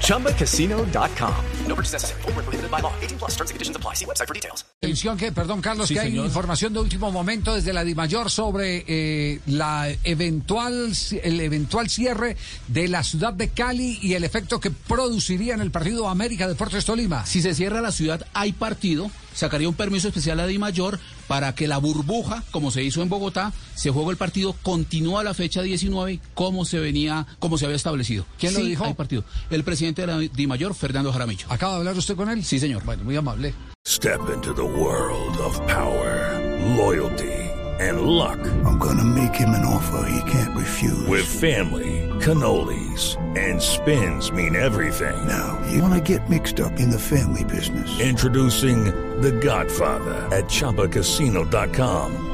ChumbaCasino.com. No purchase necessary. Full prohibited by law. 18 plus terms and conditions apply. See website for details. Atención que, perdón, Carlos, Sí, que hay señor. información de último momento desde la DIMAYOR sobre eh, la eventual, el eventual cierre de la ciudad de Cali y el efecto que produciría en el partido América Deportes Tolima. Si se cierra la ciudad, hay partido. Sacaría un permiso especial a Di Mayor para que la burbuja, como se hizo en Bogotá, se juegue el partido, continúa la fecha 19 como se venía, como se había establecido. ¿Quién lo Sí, dijo? Hay partido. El presidente de la Di Mayor, Fernando Jaramillo. ¿Acaba de hablar usted con él? Sí, señor. Bueno, muy amable. Step into the world of power, loyalty, and luck. I'm gonna make him an offer he can't refuse. With family, cannolis, and spins mean everything. now, you wanna get mixed up in the family business. Introducing The Godfather at ChumbaCasino.com.